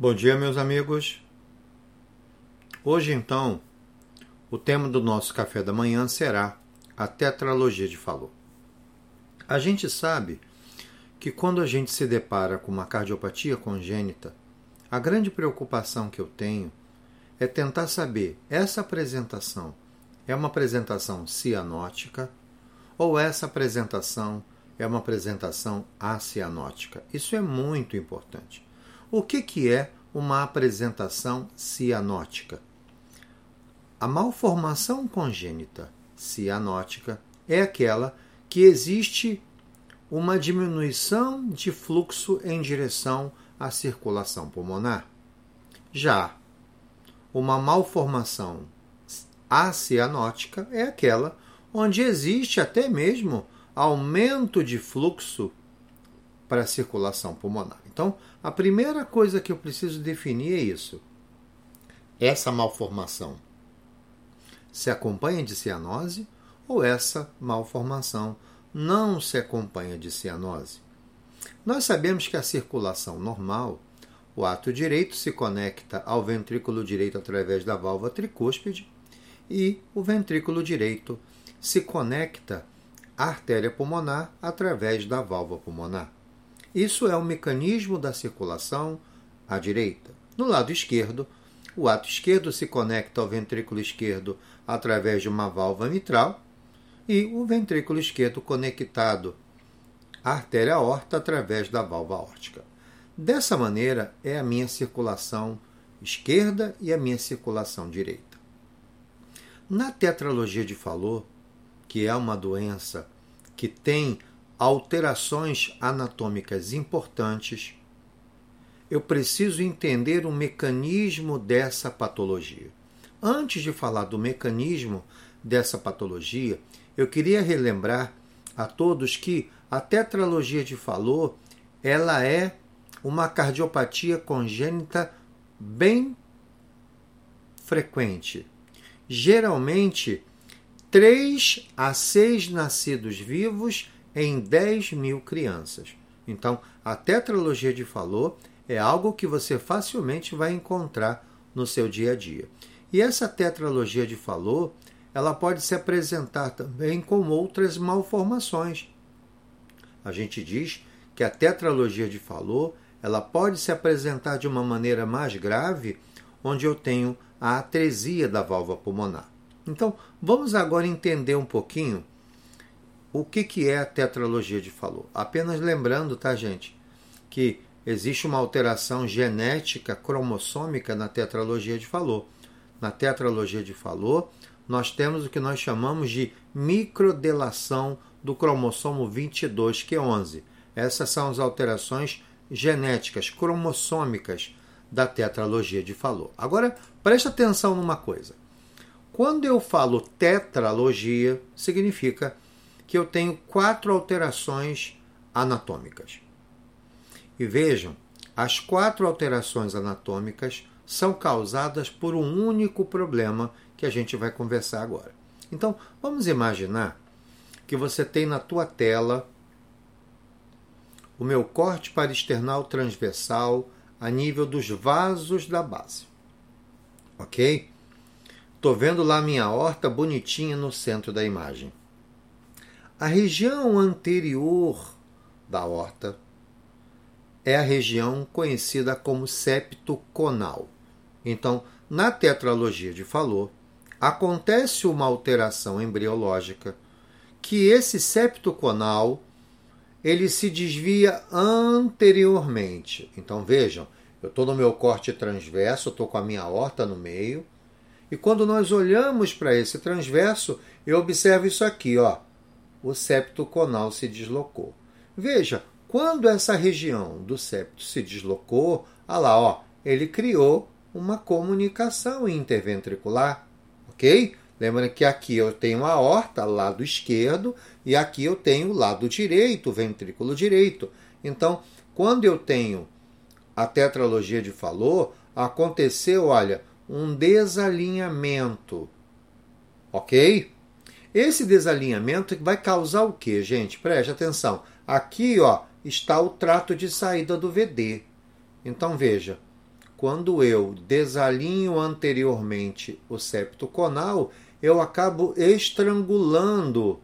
Bom dia, meus amigos. Hoje, então, o tema do nosso café da manhã será a tetralogia de Fallot. A gente sabe que quando a gente se depara com uma cardiopatia congênita, a grande preocupação que eu tenho é tentar saber essa apresentação é uma apresentação cianótica ou essa apresentação é uma apresentação acianótica. Isso é muito importante. O que, que é uma apresentação cianótica? A malformação congênita cianótica é aquela que existe uma diminuição de fluxo em direção à circulação pulmonar. Já uma malformação acianótica é aquela onde existe até mesmo aumento de fluxo para a circulação pulmonar. Então, a primeira coisa que eu preciso definir é isso. Essa malformação se acompanha de cianose ou essa malformação não se acompanha de cianose? Nós sabemos que a circulação normal, o ato direito se conecta ao ventrículo direito através da válvula tricúspide e o ventrículo direito se conecta à artéria pulmonar através da válvula pulmonar. Isso é o mecanismo da circulação à direita. No lado esquerdo, o ato esquerdo se conecta ao ventrículo esquerdo através de uma válvula mitral e o ventrículo esquerdo conectado à artéria aorta através da válvula aórtica. Dessa maneira é a minha circulação esquerda e a minha circulação direita. Na tetralogia de Fallot, que é uma doença que tem alterações anatômicas importantes, eu preciso entender o mecanismo dessa patologia. Antes de falar do mecanismo dessa patologia, eu queria relembrar a todos que a tetralogia de Fallot, ela é uma cardiopatia congênita bem frequente. Geralmente, 3 a 6 nascidos vivos em 10 mil crianças. Então, a tetralogia de Fallot é algo que você facilmente vai encontrar no seu dia a dia. E essa tetralogia de Fallot, ela pode se apresentar também com outras malformações. A gente diz que a tetralogia de Fallot, ela pode se apresentar de uma maneira mais grave, onde eu tenho a atresia da válvula pulmonar. Então, vamos agora entender um pouquinho o que, que é a tetralogia de Fallot. Apenas lembrando, tá, gente, que existe uma alteração genética cromossômica na tetralogia de Fallot. Na tetralogia de Fallot, nós temos o que nós chamamos de microdelação do cromossomo 22, que é 11. Essas são as alterações genéticas cromossômicas da tetralogia de Fallot. Agora, preste atenção numa coisa. Quando eu falo tetralogia, significa que eu tenho quatro alterações anatômicas. E vejam, as quatro alterações anatômicas são causadas por um único problema que a gente vai conversar agora. Então, vamos imaginar que você tem na tua tela o meu corte parasternal transversal a nível dos vasos da base. OK? Estou vendo lá minha horta bonitinha no centro da imagem. A região anterior da horta é a região conhecida como septo conal. Então, na tetralogia de Fallot, acontece uma alteração embriológica que esse septo conal ele se desvia anteriormente. Então vejam, eu estou no meu corte transverso, estou com a minha horta no meio, e quando nós olhamos para esse transverso, eu observo isso aqui, ó. O septo conal se deslocou. Veja, quando essa região do septo se deslocou, olha lá, ó, ele criou uma comunicação interventricular, ok? Lembra que aqui eu tenho a aorta, lado esquerdo, e aqui eu tenho o lado direito, o ventrículo direito. Então, quando eu tenho a tetralogia de Fallot, aconteceu, olha, um desalinhamento. Ok? Esse desalinhamento vai causar o que, gente? Preste atenção. Aqui ó, está o trato de saída do VD. Então veja, quando eu desalinho anteriormente o septo conal, eu acabo estrangulando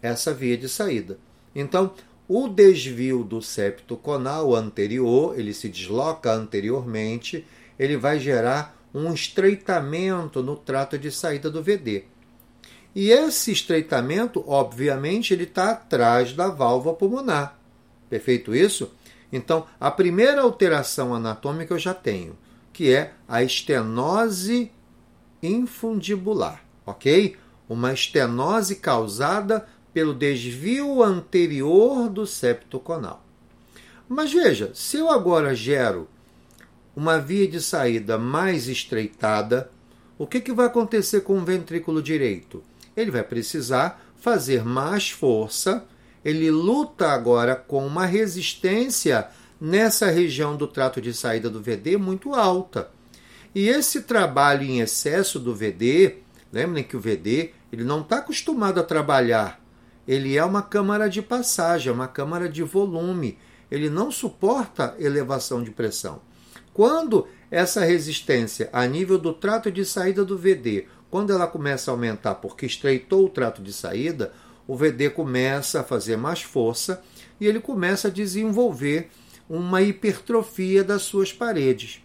essa via de saída. Então, o desvio do septo conal anterior, ele se desloca anteriormente, ele vai gerar um estreitamento no trato de saída do VD. E esse estreitamento, obviamente, ele está atrás da válvula pulmonar. Perfeito isso? Então, a primeira alteração anatômica eu já tenho, que é a estenose infundibular, ok? Uma estenose causada pelo desvio anterior do septo conal. Mas veja, se eu agora gero uma via de saída mais estreitada, o que, que vai acontecer com o ventrículo direito? Ele vai precisar fazer mais força, ele luta agora com uma resistência nessa região do trato de saída do VD muito alta. E esse trabalho em excesso do VD, lembrem que o VD ele não está acostumado a trabalhar, ele é uma câmara de passagem, é uma câmara de volume, ele não suporta elevação de pressão. Quando essa resistência a nível do trato de saída do VD, quando ela começa a aumentar porque estreitou o trato de saída, o VD começa a fazer mais força e ele começa a desenvolver uma hipertrofia das suas paredes.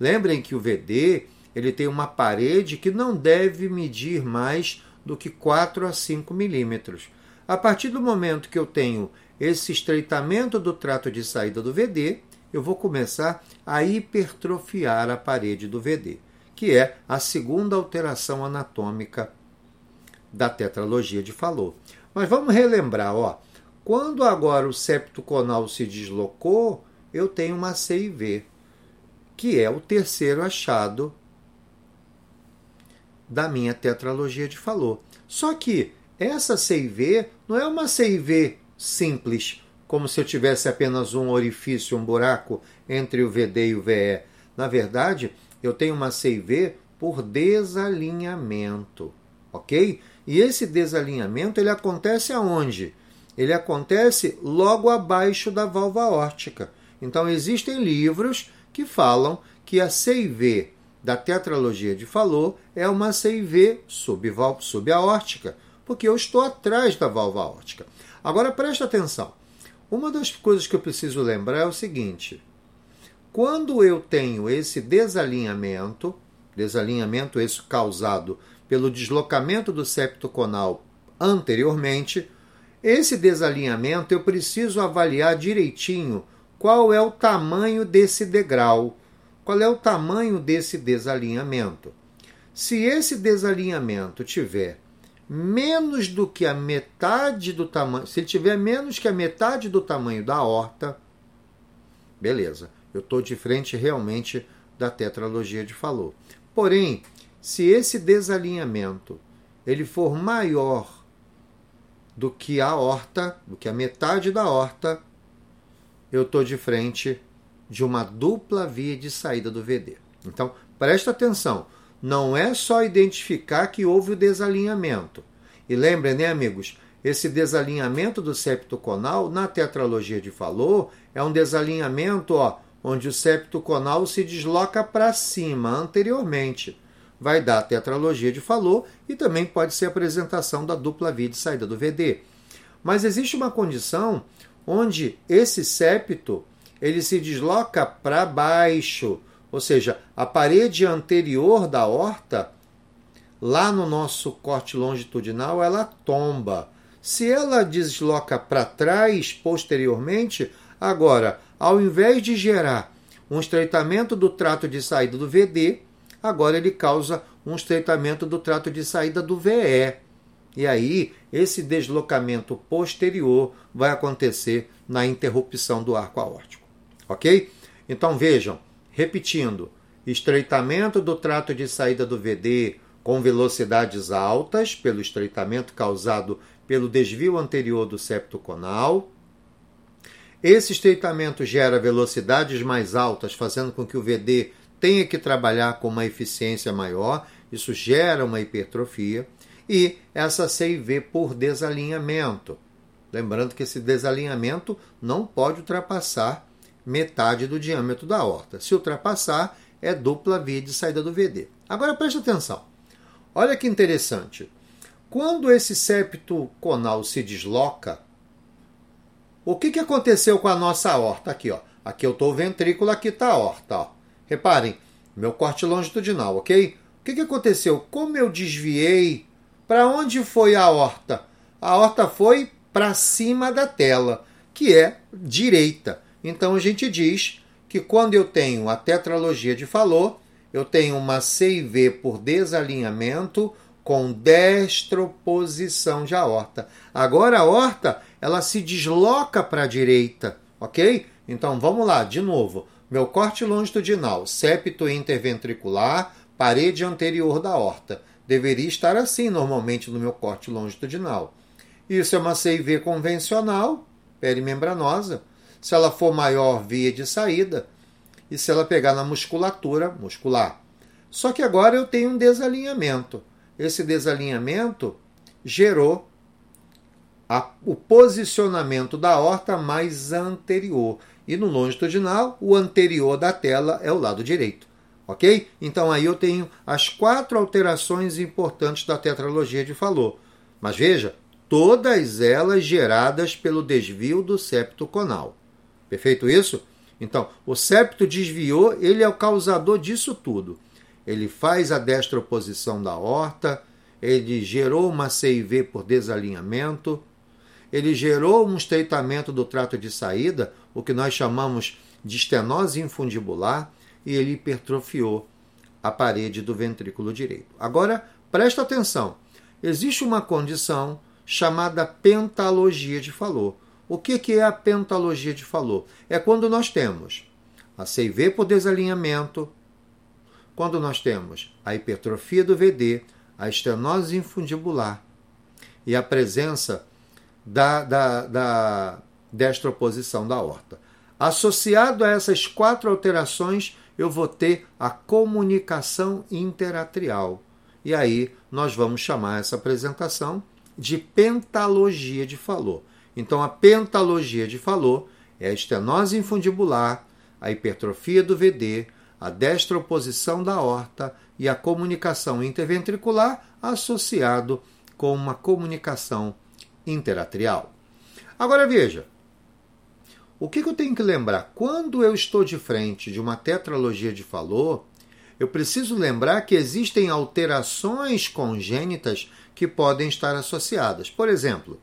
Lembrem que o VD ele tem uma parede que não deve medir mais do que 4 a 5 milímetros. A partir do momento que eu tenho esse estreitamento do trato de saída do VD, eu vou começar a hipertrofiar a parede do VD, que é a segunda alteração anatômica da tetralogia de Fallot. Mas vamos relembrar, ó, quando agora o septo conal se deslocou, eu tenho uma CIV, que é o terceiro achado da minha tetralogia de Fallot. Só que essa CIV não é uma CIV simples, como se eu tivesse apenas um orifício, um buraco entre o VD e o VE. Na verdade, eu tenho uma CIV por desalinhamento, ok? E esse desalinhamento ele acontece aonde? Ele acontece logo abaixo da válvula órtica. Então existem livros que falam que a CIV da tetralogia de Fallot é uma CIV subaórtica, porque eu estou atrás da válvula órtica. Agora preste atenção. Uma das coisas que eu preciso lembrar é o seguinte: quando eu tenho esse desalinhamento, desalinhamento esse causado pelo deslocamento do septo conal anteriormente, esse desalinhamento eu preciso avaliar direitinho qual é o tamanho desse degrau, qual é o tamanho desse desalinhamento. Se esse desalinhamento tiver menos do que a metade do tamanho, se ele tiver menos que a metade do tamanho da horta, beleza, eu estou de frente realmente da tetralogia de Falou. Porém, se esse desalinhamento ele for maior do que a horta, do que a metade da horta, eu estou de frente de uma dupla via de saída do VD. Então, presta atenção não é só identificar que houve o desalinhamento. E lembrem, né, amigos, esse desalinhamento do septo conal na tetralogia de Fallot é um desalinhamento ó, onde o septo conal se desloca para cima anteriormente. Vai dar a tetralogia de Fallot e também pode ser a apresentação da dupla via de saída do VD. Mas existe uma condição onde esse septo ele se desloca para baixo, ou seja, a parede anterior da horta, lá no nosso corte longitudinal, ela tomba. Se ela desloca para trás posteriormente, agora, ao invés de gerar um estreitamento do trato de saída do VD, agora ele causa um estreitamento do trato de saída do VE. E aí, esse deslocamento posterior vai acontecer na interrupção do arco aórtico. Ok? Então vejam, Repetindo, estreitamento do trato de saída do VD com velocidades altas, pelo estreitamento causado pelo desvio anterior do septo conal. Esse estreitamento gera velocidades mais altas, fazendo com que o VD tenha que trabalhar com uma eficiência maior, isso gera uma hipertrofia. E essa CIV por desalinhamento. Lembrando que esse desalinhamento não pode ultrapassar metade do diâmetro da aorta. Se ultrapassar, é dupla via de saída do VD. Agora preste atenção. Olha que interessante. Quando esse septo conal se desloca, o que, que aconteceu com a nossa aorta? Aqui, ó. Aqui eu estou o ventrículo, aqui está a aorta. Ó. Reparem, meu corte longitudinal, ok? O que, que aconteceu? Como eu desviei, para onde foi a aorta? A aorta foi para cima da tela, que é direita. Então a gente diz que quando eu tenho a tetralogia de Fallot, eu tenho uma CIV por desalinhamento com destroposição de aorta. Agora a aorta, ela se desloca para a direita, ok? Então vamos lá, de novo. Meu corte longitudinal, septo interventricular, parede anterior da aorta. Deveria estar assim normalmente no meu corte longitudinal. Isso é uma CIV convencional, perimembranosa. Se ela for maior, via de saída. E se ela pegar na musculatura, muscular. Só que agora eu tenho um desalinhamento. Esse desalinhamento gerou a, o posicionamento da horta mais anterior. E no longitudinal, o anterior da tela é o lado direito. Ok? Então aí eu tenho as quatro alterações importantes da tetralogia de Fallot. Mas veja, todas elas geradas pelo desvio do septo conal. Perfeito isso? Então, o septo desviou, ele é o causador disso tudo. Ele faz a destroposição da horta, ele gerou uma CIV por desalinhamento, ele gerou um estreitamento do trato de saída, o que nós chamamos de estenose infundibular, e ele hipertrofiou a parede do ventrículo direito. Agora, presta atenção. Existe uma condição chamada pentalogia de Fallot. O que, é a pentalogia de Fallot? É quando nós temos a CIV por desalinhamento, quando nós temos a hipertrofia do VD, a estenose infundibular e a presença da, da, da destroposição da horta. Associado a essas quatro alterações, eu vou ter a comunicação interatrial. E aí nós vamos chamar essa apresentação de pentalogia de Fallot. Então, a pentalogia de Fallot é a estenose infundibular, a hipertrofia do VD, a destroposição da horta e a comunicação interventricular associado com uma comunicação interatrial. Agora veja, o que eu tenho que lembrar? Quando eu estou de frente de uma tetralogia de Fallot, eu preciso lembrar que existem alterações congênitas que podem estar associadas. Por exemplo,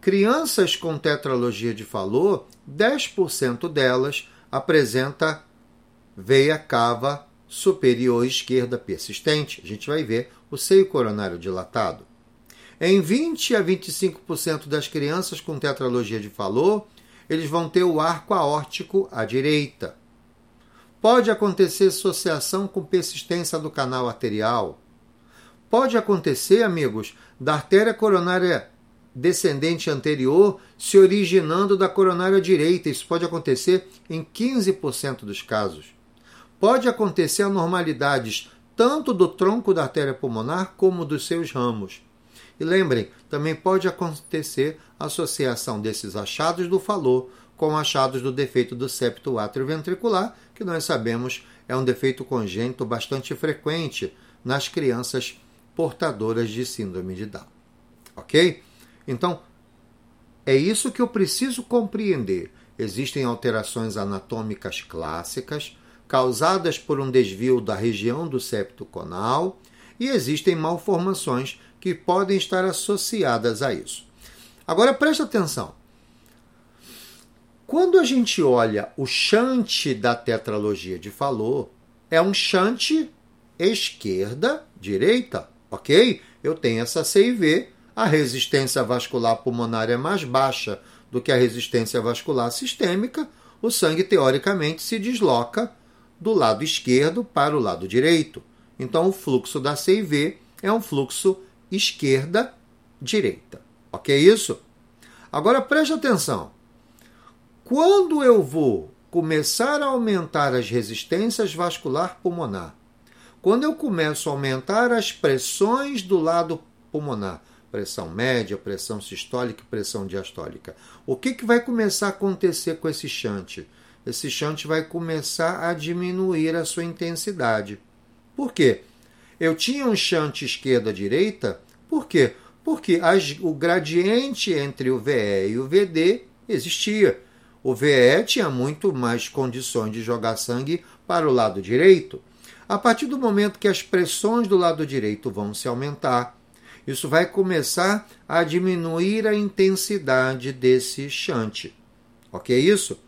crianças com tetralogia de Fallot, 10% delas apresenta veia cava superior esquerda persistente. A gente vai ver o seio coronário dilatado. Em 20 a 25% das crianças com tetralogia de Fallot, eles vão ter o arco aórtico à direita. Pode acontecer associação com persistência do canal arterial. Pode acontecer, amigos, da artéria coronária descendente anterior se originando da coronária direita. Isso pode acontecer em 15% dos casos. Pode acontecer anormalidades tanto do tronco da artéria pulmonar como dos seus ramos. E lembrem, também pode acontecer associação desses achados do falô com achados do defeito do septo atrioventricular, que nós sabemos é um defeito congênito bastante frequente nas crianças portadoras de síndrome de Down. Ok? Então, é isso que eu preciso compreender. Existem alterações anatômicas clássicas causadas por um desvio da região do septo conal e existem malformações que podem estar associadas a isso. Agora preste atenção. Quando a gente olha o chante da tetralogia de Fallot, é um chante esquerda-direita ok? Eu tenho essa CIV, a resistência vascular pulmonar é mais baixa do que a resistência vascular sistêmica, o sangue teoricamente se desloca do lado esquerdo para o lado direito. Então o fluxo da CIV é um fluxo esquerda-direita. Ok isso? Agora preste atenção. Quando eu vou começar a aumentar as resistências vascular pulmonar quando eu começo a aumentar as pressões do lado pulmonar, pressão média, pressão sistólica e pressão diastólica. O que, que vai começar a acontecer com esse shunt? Esse shunt vai começar a diminuir a sua intensidade. Por quê? Eu tinha um shunt esquerda-direita, por quê? Porque as, o gradiente entre o VE e o VD existia. O VE tinha muito mais condições de jogar sangue para o lado direito. A partir do momento que as pressões do lado direito vão se aumentar, isso vai começar a diminuir a intensidade desse shunt. Ok isso?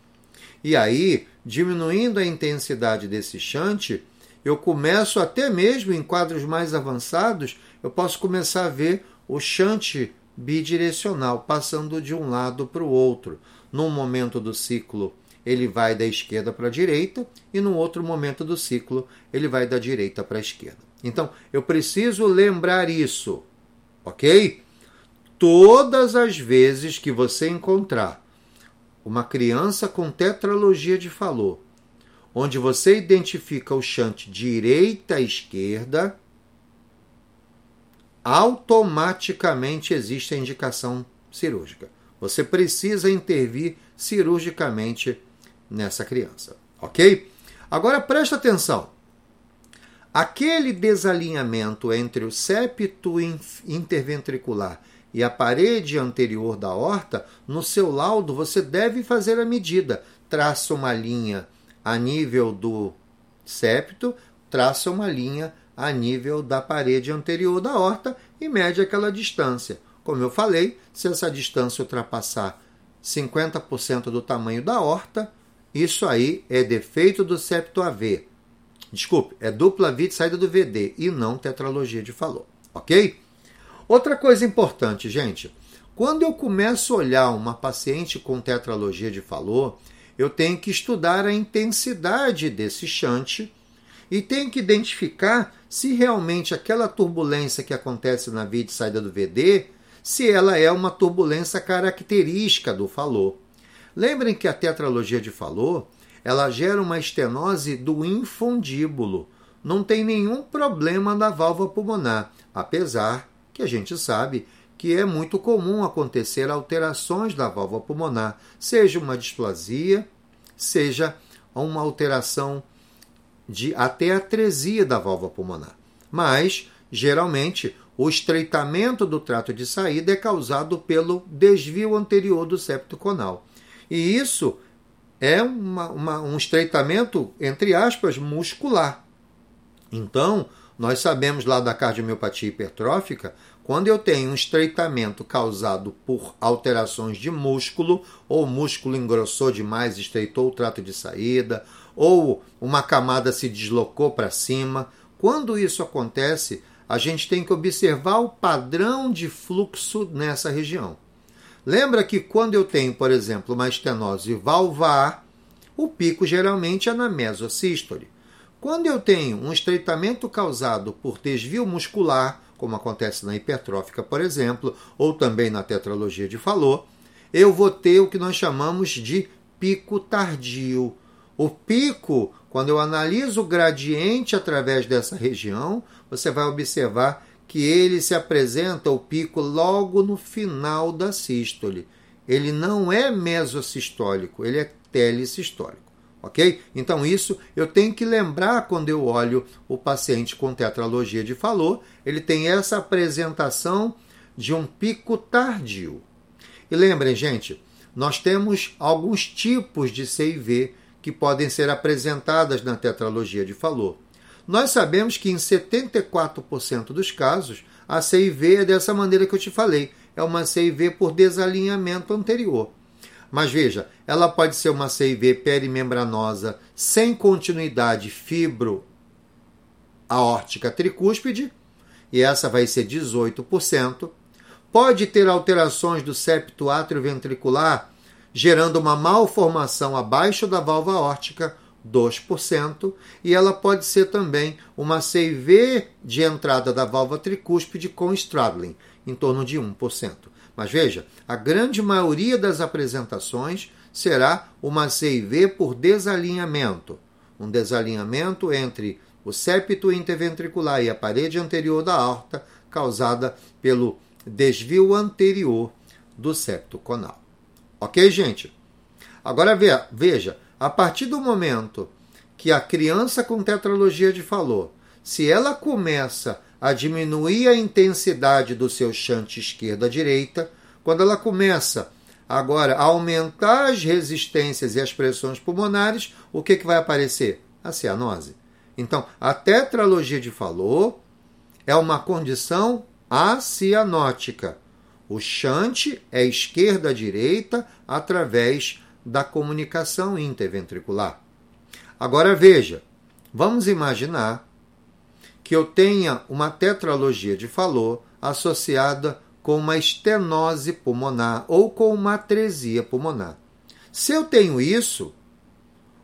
E aí, diminuindo a intensidade desse shunt, eu começo até mesmo em quadros mais avançados, eu posso começar a ver o shunt bidirecional, passando de um lado para o outro. Num momento do ciclo, ele vai da esquerda para a direita, e num outro momento do ciclo, ele vai da direita para a esquerda. Então, eu preciso lembrar isso, ok? Todas as vezes que você encontrar uma criança com tetralogia de Fallot, onde você identifica o chante direita esquerda, automaticamente existe a indicação cirúrgica. Você precisa intervir cirurgicamente nessa criança, ok? Agora presta atenção. Aquele desalinhamento entre o septo interventricular e a parede anterior da horta, no seu laudo você deve fazer a medida. Traça uma linha a nível do septo, traça uma linha a nível da parede anterior da horta e mede aquela distância. Como eu falei, se essa distância ultrapassar 50% do tamanho da horta, isso aí é defeito do septo AV. Desculpe, é dupla via de saída do VD e não tetralogia de Fallot, ok? Outra coisa importante, gente, quando eu começo a olhar uma paciente com tetralogia de Fallot, eu tenho que estudar a intensidade desse shunt e tenho que identificar se realmente aquela turbulência que acontece na via de saída do VD, se ela é uma turbulência característica do Fallot. Lembrem que a tetralogia de Fallot, ela gera uma estenose do infundíbulo. Não tem nenhum problema na válvula pulmonar, apesar que a gente sabe que é muito comum acontecer alterações da válvula pulmonar, seja uma displasia, seja uma alteração de até atresia da válvula pulmonar. Mas, geralmente, o estreitamento do trato de saída é causado pelo desvio anterior do septo conal. E isso é uma, uma, um estreitamento, entre aspas, muscular. Então, nós sabemos lá da cardiomiopatia hipertrófica, quando eu tenho um estreitamento causado por alterações de músculo, ou o músculo engrossou demais, estreitou o trato de saída, ou uma camada se deslocou para cima, quando isso acontece, a gente tem que observar o padrão de fluxo nessa região. Lembra que quando eu tenho, por exemplo, uma estenose valvar, o pico geralmente é na mesosístole. Quando eu tenho um estreitamento causado por desvio muscular, como acontece na hipertrófica, por exemplo, ou também na tetralogia de Fallot, eu vou ter o que nós chamamos de pico tardio. O pico, quando eu analiso o gradiente através dessa região, você vai observar que ele se apresenta o pico logo no final da sístole. Ele não é mesosistólico, ele é telesistólico ok? Então isso eu tenho que lembrar quando eu olho o paciente com tetralogia de Fallot, ele tem essa apresentação de um pico tardio. E lembrem, gente, nós temos alguns tipos de CIV que podem ser apresentadas na tetralogia de Fallot. Nós sabemos que em 74% dos casos a CIV é dessa maneira que eu te falei, é uma CIV por desalinhamento anterior. Mas veja, ela pode ser uma CIV perimembranosa sem continuidade fibro aórtica tricúspide, e essa vai ser 18%. Pode ter alterações do septo ventricular, gerando uma malformação abaixo da válvula aórtica, 2%, e ela pode ser também uma CIV de entrada da válvula tricúspide com straddling, em torno de 1%. Mas veja, a grande maioria das apresentações será uma CIV por desalinhamento. Um desalinhamento entre o septo interventricular e a parede anterior da aorta, causada pelo desvio anterior do septo conal. Ok, gente? Agora veja, a partir do momento que a criança com tetralogia de Fallot, se ela começa a diminuir a intensidade do seu chante esquerda-direita, quando ela começa agora a aumentar as resistências e as pressões pulmonares, o que, que vai aparecer? A cianose. Então, a tetralogia de Fallot é uma condição acianótica. O chante é esquerda-direita através da comunicação interventricular. Agora veja, vamos imaginar que eu tenha uma tetralogia de Fallot associada com uma estenose pulmonar ou com uma atresia pulmonar. Se eu tenho isso,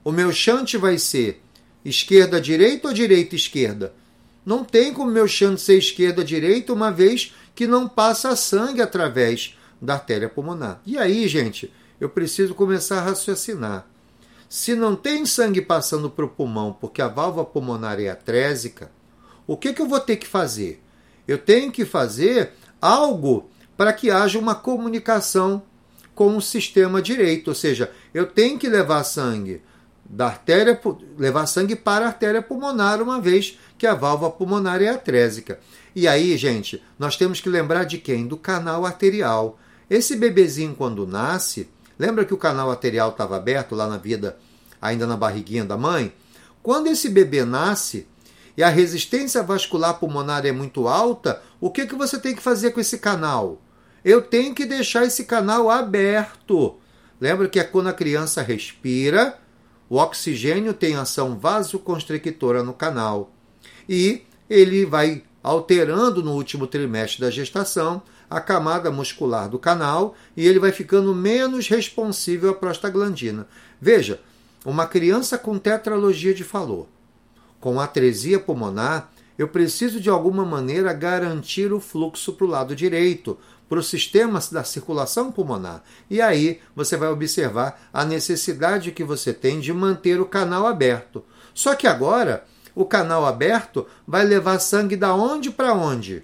o meu chante vai ser esquerda-direita ou direita-esquerda? Não tem como meu chante ser esquerda-direita, uma vez que não passa sangue através da artéria pulmonar. E aí, gente, eu preciso começar a raciocinar. Se não tem sangue passando para o pulmão porque a válvula pulmonar é atrésica, o que, que eu vou ter que fazer? Eu tenho que fazer algo para que haja uma comunicação com o sistema direito, ou seja, eu tenho que levar sangue da artéria, levar sangue para a artéria pulmonar, uma vez que a válvula pulmonar é atrésica. E aí, gente, nós temos que lembrar de quem? Do canal arterial. Esse bebezinho, quando nasce, lembra que o canal arterial estava aberto lá na vida, ainda na barriguinha da mãe? Quando esse bebê nasce e a resistência vascular pulmonar é muito alta, o que, que você tem que fazer com esse canal? Eu tenho que deixar esse canal aberto. Lembra que é quando a criança respira, o oxigênio tem ação vasoconstrictora no canal e ele vai alterando no último trimestre da gestação a camada muscular do canal e ele vai ficando menos responsível à prostaglandina. Veja, uma criança com tetralogia de Fallot, com atresia pulmonar, eu preciso de alguma maneira garantir o fluxo para o lado direito, para o sistema da circulação pulmonar. E aí você vai observar a necessidade que você tem de manter o canal aberto. Só que agora o canal aberto vai levar sangue da onde para onde?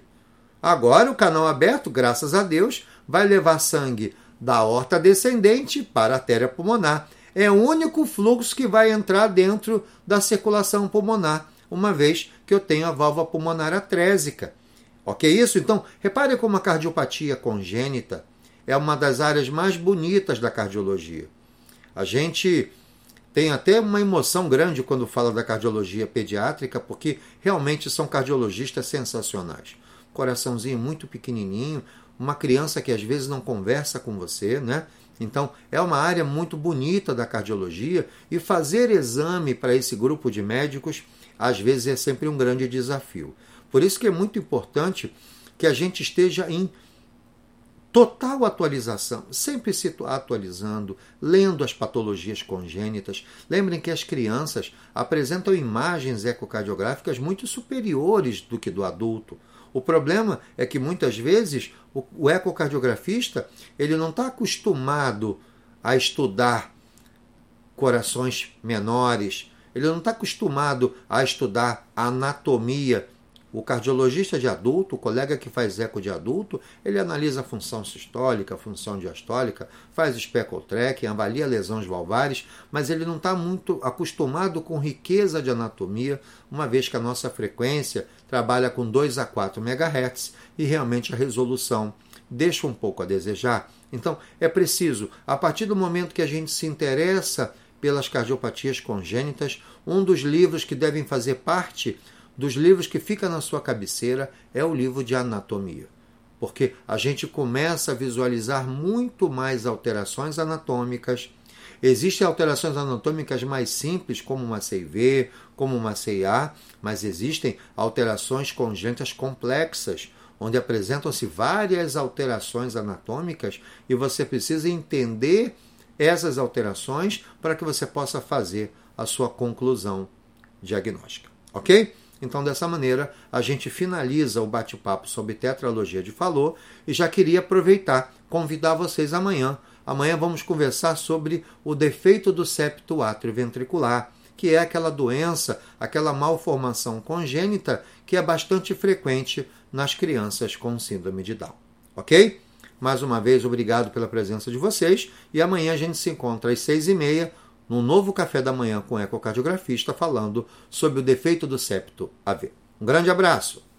Agora o canal aberto, graças a Deus, vai levar sangue da horta descendente para a artéria pulmonar. É o único fluxo que vai entrar dentro da circulação pulmonar, uma vez que eu tenho a válvula pulmonar atrésica. Ok isso? Então, repare como a cardiopatia congênita é uma das áreas mais bonitas da cardiologia. A gente tem até uma emoção grande quando fala da cardiologia pediátrica, porque realmente são cardiologistas sensacionais. Coraçãozinho muito pequenininho, uma criança que às vezes não conversa com você, né? Então, é uma área muito bonita da cardiologia e fazer exame para esse grupo de médicos às vezes é sempre um grande desafio. Por isso que é muito importante que a gente esteja em total atualização, sempre se atualizando, lendo as patologias congênitas. Lembrem que as crianças apresentam imagens ecocardiográficas muito superiores do que do adulto. O problema é que muitas vezes o, o ecocardiografista ele não está acostumado a estudar corações menores, ele não está acostumado a estudar a anatomia o cardiologista de adulto, o colega que faz eco de adulto, ele analisa a função sistólica, a função diastólica, faz speckle tracking, avalia lesões valvares, mas ele não está muito acostumado com riqueza de anatomia, uma vez que a nossa frequência trabalha com 2 a 4 MHz e realmente a resolução deixa um pouco a desejar. Então, é preciso, a partir do momento que a gente se interessa pelas cardiopatias congênitas, um dos livros que devem fazer parte dos livros que fica na sua cabeceira é o livro de anatomia. Porque a gente começa a visualizar muito mais alterações anatômicas. Existem alterações anatômicas mais simples, como uma CIV, como uma CIA, mas existem alterações congênitas complexas, onde apresentam-se várias alterações anatômicas e você precisa entender essas alterações para que você possa fazer a sua conclusão diagnóstica. Ok? Então, dessa maneira, a gente finaliza o bate-papo sobre tetralogia de Falô e já queria aproveitar, convidar vocês amanhã. Amanhã vamos conversar sobre o defeito do septo átrio ventricular, que é aquela doença, aquela malformação congênita que é bastante frequente nas crianças com síndrome de Down. ok? Mais uma vez, obrigado pela presença de vocês e amanhã a gente se encontra às seis e meia num novo café da manhã com ecocardiografista falando sobre o defeito do septo AV. Um grande abraço!